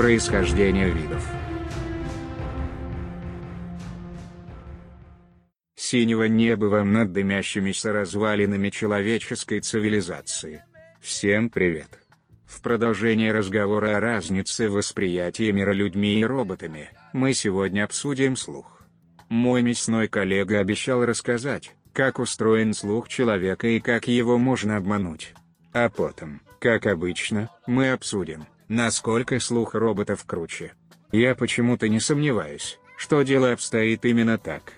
Происхождение видов. Синего неба вам над дымящимися развалинами человеческой цивилизации. Всем привет. В продолжение разговора о разнице восприятия мира людьми и роботами, мы сегодня обсудим слух. Мой мясной коллега обещал рассказать, как устроен слух человека и как его можно обмануть. А потом, как обычно, мы обсудим, насколько слух роботов круче. Я почему-то не сомневаюсь, что дело обстоит именно так.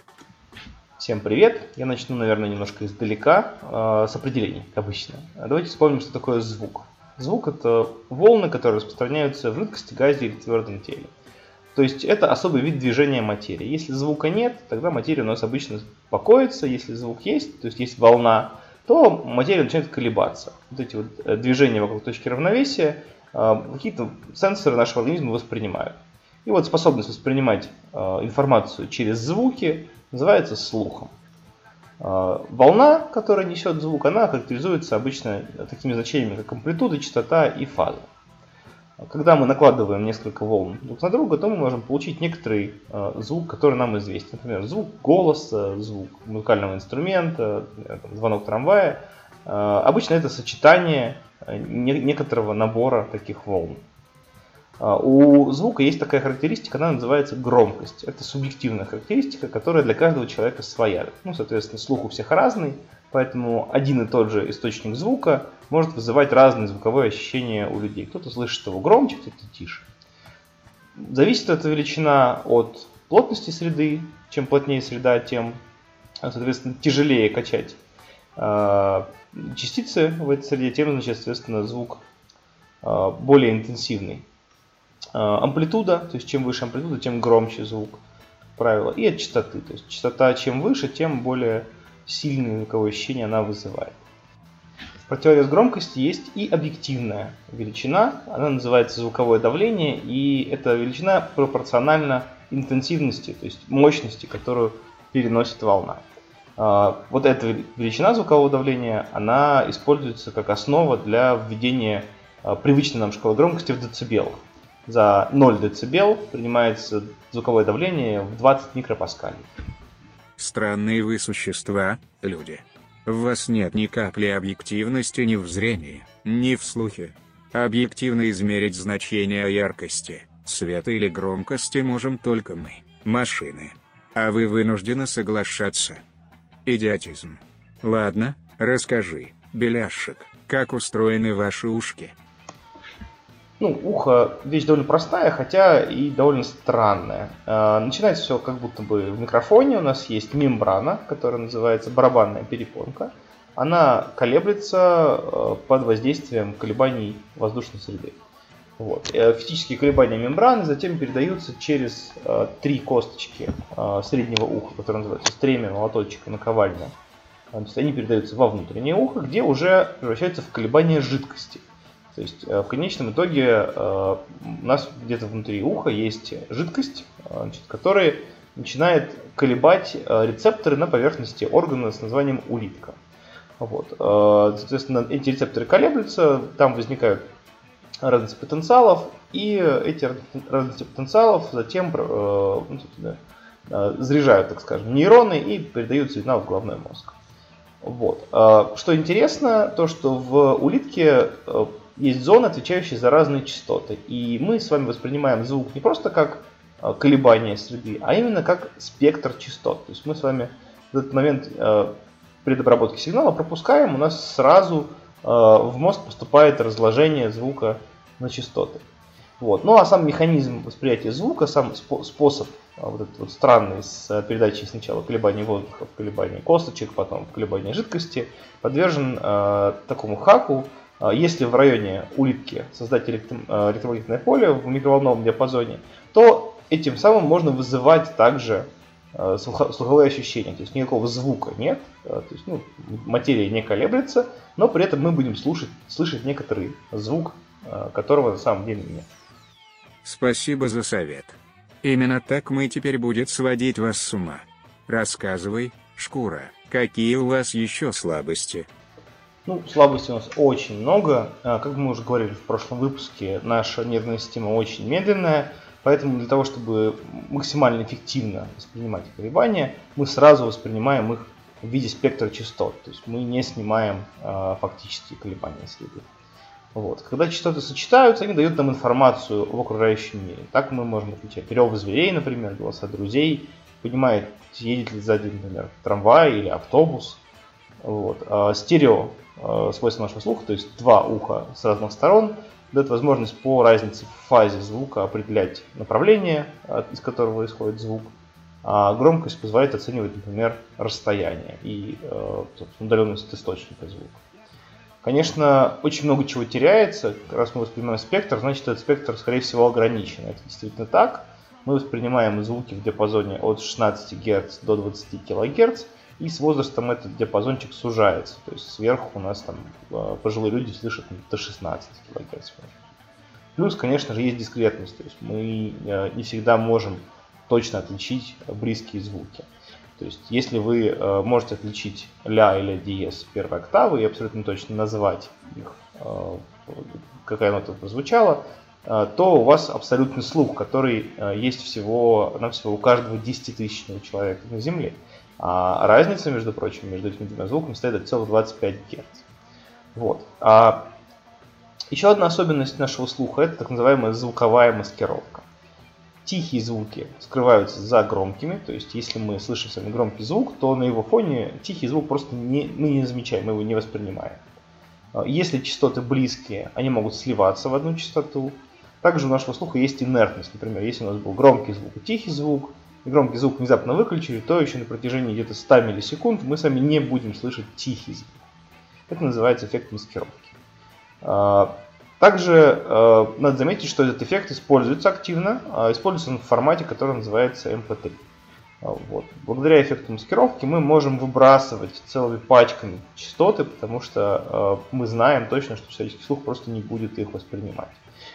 Всем привет! Я начну, наверное, немножко издалека, э, с определений, как обычно. Давайте вспомним, что такое звук. Звук – это волны, которые распространяются в жидкости, газе или твердом теле. То есть это особый вид движения материи. Если звука нет, тогда материя у нас обычно покоится. Если звук есть, то есть есть волна, то материя начинает колебаться. Вот эти вот э, движения вокруг точки равновесия какие-то сенсоры нашего организма воспринимают. И вот способность воспринимать а, информацию через звуки называется слухом. А, волна, которая несет звук, она характеризуется обычно такими значениями, как амплитуда, частота и фаза. Когда мы накладываем несколько волн друг на друга, то мы можем получить некоторый звук, который нам известен. Например, звук голоса, звук музыкального инструмента, звонок трамвая. Обычно это сочетание Э, некоторого набора таких волн. А, у звука есть такая характеристика, она называется громкость. Это субъективная характеристика, которая для каждого человека своя. Ну, соответственно, слух у всех разный, поэтому один и тот же источник звука может вызывать разные звуковые ощущения у людей. Кто-то слышит его громче, кто-то тише. Зависит эта величина от плотности среды. Чем плотнее среда, тем, соответственно, тяжелее качать частицы в этой среде, тем, значит, соответственно, звук а, более интенсивный. А, амплитуда, то есть чем выше амплитуда, тем громче звук, правило. И от частоты, то есть частота чем выше, тем более сильные звуковое ощущение она вызывает. В противовес громкости есть и объективная величина, она называется звуковое давление, и эта величина пропорциональна интенсивности, то есть мощности, которую переносит волна. А, вот эта величина звукового давления, она используется как основа для введения а, привычной нам шкалы громкости в децибелах. За 0 дБ принимается звуковое давление в 20 микропаскалей. Странные вы существа, люди. В вас нет ни капли объективности ни в зрении, ни в слухе. Объективно измерить значение яркости, цвета или громкости можем только мы, машины. А вы вынуждены соглашаться. Идиотизм. Ладно, расскажи, Беляшек, как устроены ваши ушки? Ну, ухо вещь довольно простая, хотя и довольно странная. А, начинается все как будто бы в микрофоне. У нас есть мембрана, которая называется барабанная перепонка. Она колеблется э, под воздействием колебаний воздушной среды. Вот. Э, физические колебания мембраны затем передаются через э, три косточки э, среднего уха, которые называются стремя, молоточек и наковальня. Э, то есть они передаются во внутреннее ухо, где уже превращаются в колебания жидкости. То есть э, в конечном итоге э, у нас где-то внутри уха есть жидкость, э, значит, которая начинает колебать э, рецепторы на поверхности органа с названием улитка. Вот. Э, соответственно, эти рецепторы колеблются, там возникают разности потенциалов, и эти разности потенциалов затем э, ну, э, заряжают, так скажем, нейроны и передают сигнал в головной мозг. Вот. Э, что интересно, то что в улитке есть зоны, отвечающие за разные частоты. И мы с вами воспринимаем звук не просто как колебания среды, а именно как спектр частот. То есть мы с вами в этот момент предобработки сигнала пропускаем, у нас сразу в мозг поступает разложение звука на частоты. Вот. Ну а сам механизм восприятия звука, сам способ а, вот этот вот странный с а, передачей сначала колебаний воздуха в колебания косточек, потом в колебания жидкости, подвержен э, такому хаку. Если в районе улитки создать электро, электромагнитное поле в микроволновом диапазоне, то этим самым можно вызывать также слуховые ощущения. То есть никакого звука нет, то есть ну, материя не колеблется, но при этом мы будем слушать, слышать некоторый звук которого на самом деле нет. Спасибо за совет. Именно так мы теперь будет сводить вас с ума. Рассказывай, шкура, какие у вас еще слабости? Ну, слабостей у нас очень много. А, как мы уже говорили в прошлом выпуске, наша нервная система очень медленная, поэтому для того, чтобы максимально эффективно воспринимать колебания, мы сразу воспринимаем их в виде спектра частот. То есть мы не снимаем э, фактически колебания среды. Вот. Когда частоты сочетаются, они дают нам информацию об окружающем мире. Так мы можем отличать рев зверей, например, голоса друзей, понимает, едет ли сзади, например, трамвай или автобус. Вот. А стерео э, свойство нашего слуха, то есть два уха с разных сторон, дает возможность по разнице в фазе звука определять направление, из которого исходит звук. А громкость позволяет оценивать, например, расстояние и э, удаленность источника звука. Конечно, очень много чего теряется. Раз мы воспринимаем спектр, значит, этот спектр, скорее всего, ограничен. Это действительно так. Мы воспринимаем звуки в диапазоне от 16 Гц до 20 кГц, и с возрастом этот диапазончик сужается. То есть сверху у нас там э, пожилые люди слышат до 16 кГц. Плюс, конечно же, есть дискретность. То есть мы э, не всегда можем точно отличить близкие звуки. То есть, если вы э, можете отличить ля или диез первой октавы и абсолютно точно назвать их, э, какая нота прозвучала, э, то у вас абсолютный слух, который есть всего, на всего у каждого 10-тысячного человека на Земле. А разница, между прочим, между этими двумя звуками состоит от целых 25 Гц. Вот. А еще одна особенность нашего слуха – это так называемая звуковая маскировка тихие звуки скрываются за громкими, то есть если мы слышим с вами громкий звук, то на его фоне тихий звук просто не, мы не замечаем, мы его не воспринимаем. А, если частоты близкие, они могут сливаться в одну частоту. Также у нашего слуха есть инертность. Например, если у нас был громкий звук и тихий звук, и громкий звук внезапно выключили, то еще на протяжении где-то 100 миллисекунд мы с вами не будем слышать тихий звук. Это называется эффект маскировки. Также э, надо заметить, что этот эффект используется активно, э, используется он в формате, который называется MP3. А, вот. Благодаря эффекту маскировки мы можем выбрасывать целыми пачками частоты, потому что э, мы знаем точно, что человеческий слух просто не будет их воспринимать.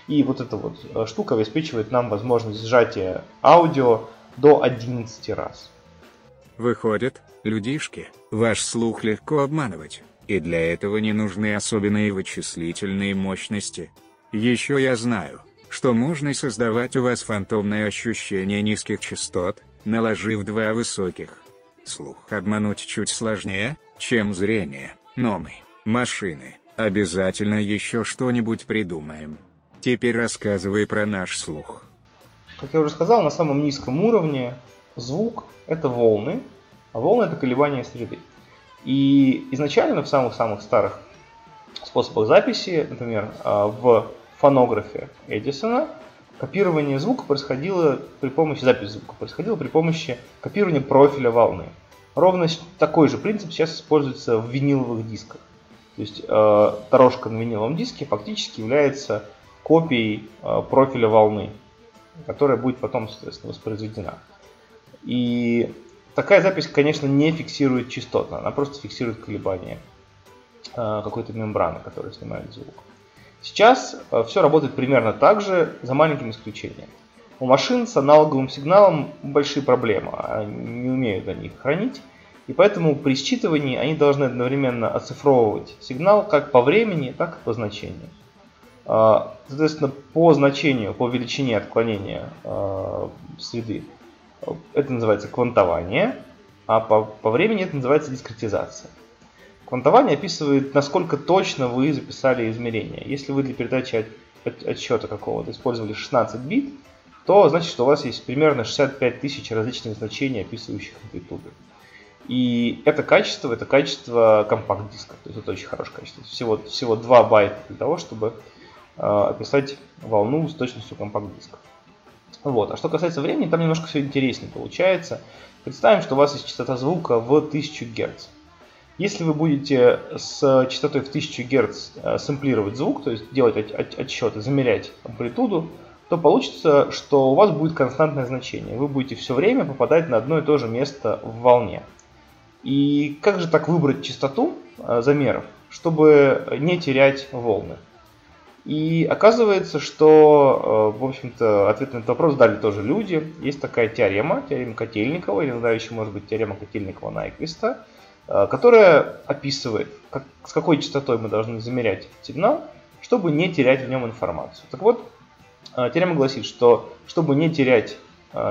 И вот эта вот э, штука обеспечивает нам возможность сжатия аудио до 11 раз. Выходит, людишки, ваш слух легко обманывать. И для этого не нужны особенные вычислительные мощности. Еще я знаю, что можно создавать у вас фантомное ощущение низких частот, наложив два высоких. Слух обмануть чуть сложнее, чем зрение, но мы, машины, обязательно еще что-нибудь придумаем. Теперь рассказывай про наш слух. Как я уже сказал, на самом низком уровне звук – это волны, а волны – это колебания среды. И изначально в самых-самых старых способах записи, например, а, в фонографе Эдисона, копирование звука происходило при помощи, запись звука происходила при помощи копирования профиля волны. Ровно такой же принцип сейчас используется в виниловых дисках. То есть э, дорожка на виниловом диске фактически является копией э, профиля волны, которая будет потом, соответственно, воспроизведена. И Такая запись, конечно, не фиксирует частоты, она просто фиксирует колебания э, какой-то мембраны, которая снимает звук. Сейчас э, все работает примерно так же, за маленьким исключением. У машин с аналоговым сигналом большие проблемы, они не умеют они их хранить, и поэтому при считывании они должны одновременно оцифровывать сигнал как по времени, так и по значению. Соответственно, по значению, по величине отклонения среды это называется квантование, а по, по времени это называется дискретизация. Квантование описывает, насколько точно вы записали измерения. Если вы для передачи от, отсчета какого-то использовали 16 бит, то значит, что у вас есть примерно 65 тысяч различных значений, описывающих амплитуды. И это качество, это качество компакт-диска. То есть это очень хорошее качество. Всего, всего 2 байта для того, чтобы э, описать волну с точностью компакт-диска. Вот. А что касается времени, там немножко все интереснее получается. Представим, что у вас есть частота звука в 1000 Гц. Если вы будете с частотой в 1000 Гц э, сэмплировать звук, то есть делать отсчеты, замерять амплитуду, то получится, что у вас будет константное значение. Вы будете все время попадать на одно и то же место в волне. И как же так выбрать частоту э, замеров, чтобы не терять волны? И оказывается, что, э, в общем-то, ответ на этот вопрос дали тоже люди. Есть такая теорема, теорема Котельникова, или иногда еще может быть теорема Котельникова-Найквиста, которая описывает, как, с какой частотой мы должны замерять сигнал, чтобы не терять в нем информацию. Так вот, теорема гласит, что чтобы не терять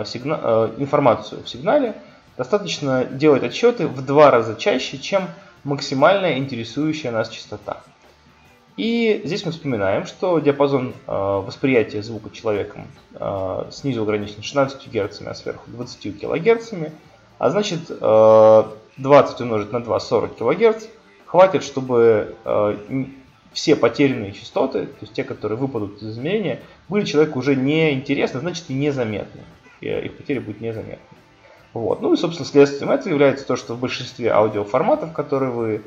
сигна, информацию в сигнале, достаточно делать отсчеты в два раза чаще, чем максимальная интересующая нас частота. И здесь мы вспоминаем, что диапазон э, восприятия звука человеком э, снизу ограничен 16 Гц, а сверху 20 кГц. А значит, э, 20 умножить на 2 40 кГц хватит, чтобы э, все потерянные частоты, то есть те, которые выпадут из измерения, были человеку уже не интересны, значит и незаметны. И их потери будут незаметны. Вот. Ну и, собственно, следствием этого является то, что в большинстве аудиоформатов, которые вы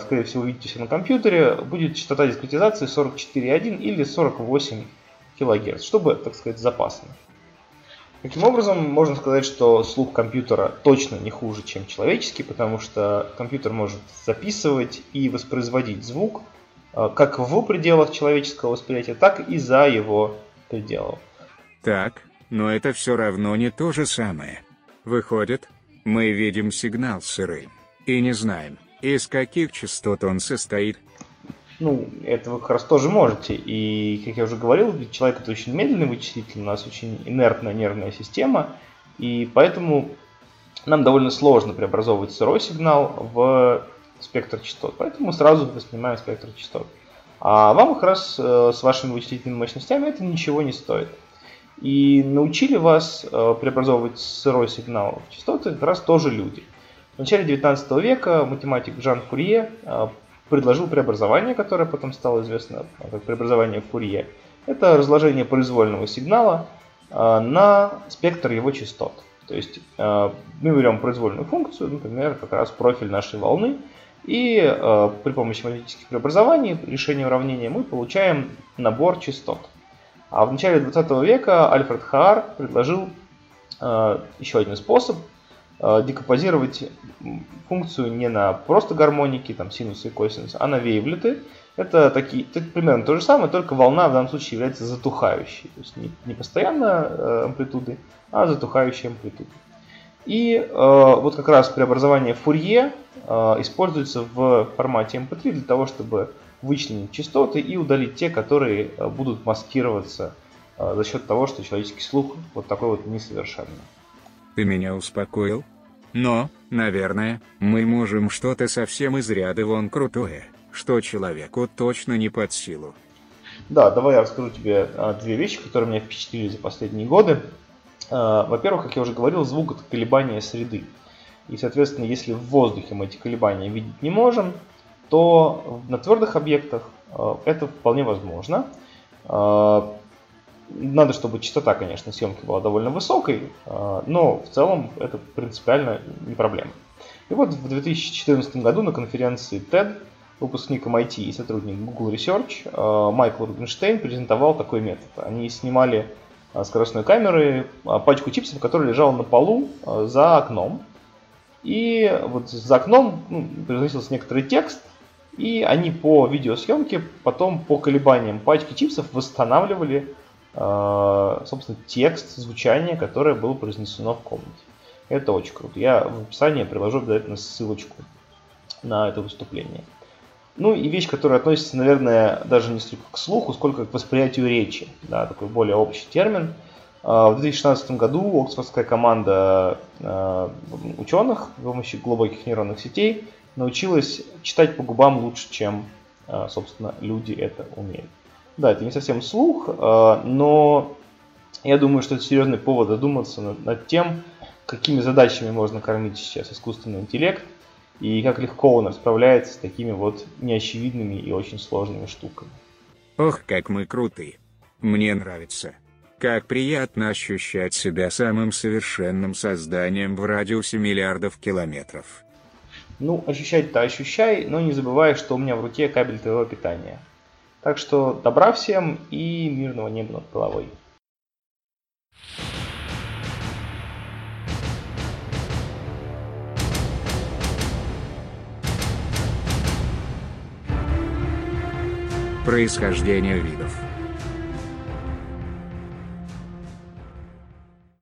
скорее всего, увидите на компьютере, будет частота дискретизации 44,1 или 48 кГц, чтобы, так сказать, запасно. Таким образом, можно сказать, что слух компьютера точно не хуже, чем человеческий, потому что компьютер может записывать и воспроизводить звук а, как в пределах человеческого восприятия, так и за его пределов. Так, но это все равно не то же самое. Выходит, мы видим сигнал сырым и не знаем, из каких частот он состоит? Ну, это вы как раз тоже можете. И, как я уже говорил, человек это очень медленный вычислитель, у нас очень инертная нервная система, и поэтому нам довольно сложно преобразовывать сырой сигнал в спектр частот. Поэтому сразу воспринимаем спектр частот. А вам как раз э, с вашими вычислительными мощностями это ничего не стоит. И научили вас э, преобразовывать сырой сигнал в частоты как раз тоже люди – в начале 19 века математик Жан Фурье а, предложил преобразование, которое потом стало известно как преобразование Фурье. Это разложение произвольного сигнала а, на спектр его частот. То есть а, мы берем произвольную функцию, например, как раз профиль нашей волны, и при помощи математических преобразований, решения уравнения, мы получаем набор частот. А в начале 20 века Альфред Хаар предложил еще один способ Э, декомпозировать функцию не на просто гармоники, там синусы и косинусы, а на вейвлеты. Это, такие, это примерно то же самое, только волна в данном случае является затухающей. То есть не, не постоянно э, амплитуды, а затухающей амплитуды. И э, вот как раз преобразование Фурье э, используется в формате MP3 эм для того, чтобы вычленить частоты и удалить те, которые э, будут маскироваться э, за счет того, что человеческий слух вот такой вот несовершенный. Ты меня успокоил? Но, наверное, мы можем что-то совсем из ряда вон крутое, что человеку точно не под силу. Да, давай я расскажу тебе а, две вещи, которые меня впечатлили за последние годы. А, во-первых, как я уже говорил, звук это колебание среды. И, соответственно, если в воздухе мы эти колебания видеть не можем, то на твердых объектах а, это вполне возможно. Надо, чтобы частота, конечно, съемки была довольно высокой, а, но в целом это принципиально не проблема. И вот в 2014 году на конференции TED выпускник MIT и сотрудник Google Research а, Майкл Рубинштейн презентовал такой метод. Они снимали а, скоростной камерой пачку чипсов, которая лежала на полу за окном. И вот за окном ну, произносился некоторый текст, и они по видеосъемке потом по колебаниям пачки чипсов восстанавливали Э, собственно, текст, звучание, которое было произнесено в комнате. Это очень круто. Я в описании приложу обязательно ссылочку на это выступление. Ну и вещь, которая относится, наверное, даже не столько к слуху, сколько к восприятию речи. Да, такой более общий термин. Э, в 2016 году Оксфордская команда э, ученых с помощью глубоких нейронных сетей научилась читать по губам лучше, чем, собственно, люди это умеют. Да, это не совсем слух, а, но я думаю, что это серьезный повод задуматься над, над тем, какими задачами можно кормить сейчас искусственный интеллект и как легко он справляется с такими вот неочевидными и очень сложными штуками. Ох, как мы крутые. Мне нравится. Как приятно ощущать себя самым совершенным созданием в радиусе миллиардов километров. Ну, ощущать-то ощущай, но не забывай, что у меня в руке кабель твоего питания. Так что добра всем и мирного неба над головой. Происхождение видов